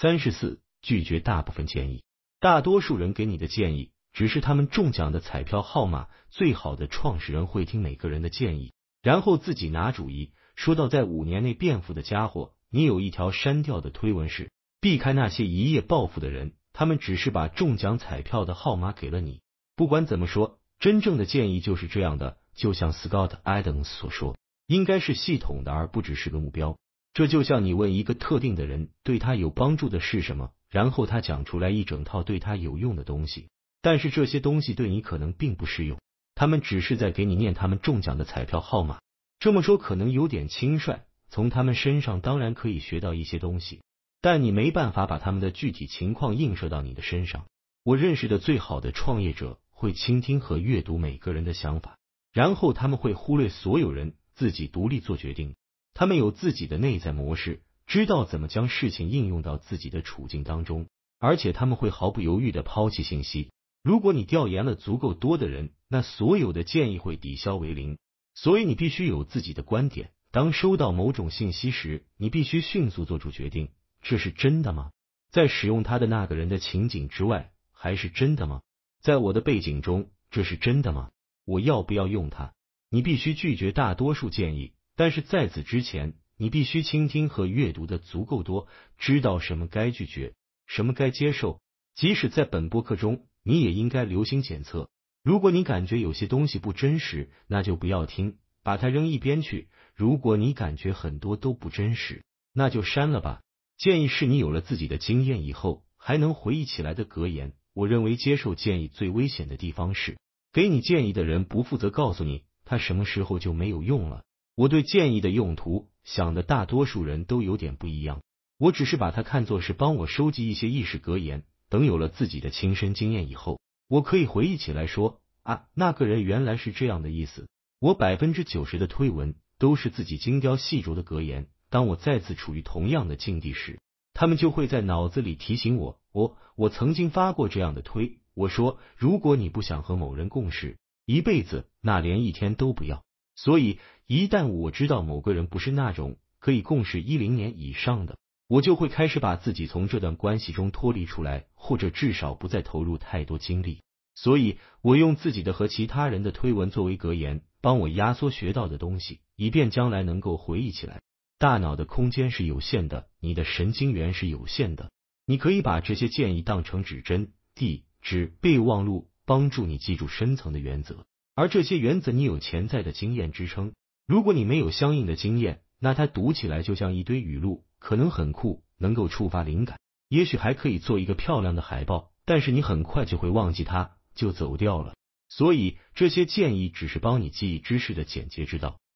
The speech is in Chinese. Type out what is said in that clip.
三十四，拒绝大部分建议。大多数人给你的建议，只是他们中奖的彩票号码。最好的创始人会听每个人的建议，然后自己拿主意。说到在五年内变富的家伙，你有一条删掉的推文是：避开那些一夜暴富的人，他们只是把中奖彩票的号码给了你。不管怎么说，真正的建议就是这样的。就像 Scott Adams 所说，应该是系统的，而不只是个目标。这就像你问一个特定的人对他有帮助的是什么，然后他讲出来一整套对他有用的东西，但是这些东西对你可能并不适用，他们只是在给你念他们中奖的彩票号码。这么说可能有点轻率，从他们身上当然可以学到一些东西，但你没办法把他们的具体情况映射到你的身上。我认识的最好的创业者会倾听和阅读每个人的想法，然后他们会忽略所有人，自己独立做决定。他们有自己的内在模式，知道怎么将事情应用到自己的处境当中，而且他们会毫不犹豫的抛弃信息。如果你调研了足够多的人，那所有的建议会抵消为零。所以你必须有自己的观点。当收到某种信息时，你必须迅速做出决定：这是真的吗？在使用它的那个人的情景之外，还是真的吗？在我的背景中，这是真的吗？我要不要用它？你必须拒绝大多数建议。但是在此之前，你必须倾听和阅读的足够多，知道什么该拒绝，什么该接受。即使在本播客中，你也应该留心检测。如果你感觉有些东西不真实，那就不要听，把它扔一边去。如果你感觉很多都不真实，那就删了吧。建议是你有了自己的经验以后还能回忆起来的格言。我认为接受建议最危险的地方是，给你建议的人不负责告诉你他什么时候就没有用了。我对建议的用途想的大多数人都有点不一样，我只是把它看作是帮我收集一些意识格言，等有了自己的亲身经验以后，我可以回忆起来说啊，那个人原来是这样的意思。我百分之九十的推文都是自己精雕细琢的格言，当我再次处于同样的境地时，他们就会在脑子里提醒我，我我曾经发过这样的推，我说如果你不想和某人共事一辈子，那连一天都不要。所以，一旦我知道某个人不是那种可以共事一零年以上的，我就会开始把自己从这段关系中脱离出来，或者至少不再投入太多精力。所以，我用自己的和其他人的推文作为格言，帮我压缩学到的东西，以便将来能够回忆起来。大脑的空间是有限的，你的神经元是有限的，你可以把这些建议当成指针、地址备忘录，帮助你记住深层的原则。而这些原则，你有潜在的经验支撑。如果你没有相应的经验，那它读起来就像一堆语录，可能很酷，能够触发灵感，也许还可以做一个漂亮的海报，但是你很快就会忘记它，就走掉了。所以这些建议只是帮你记忆知识的简洁之道。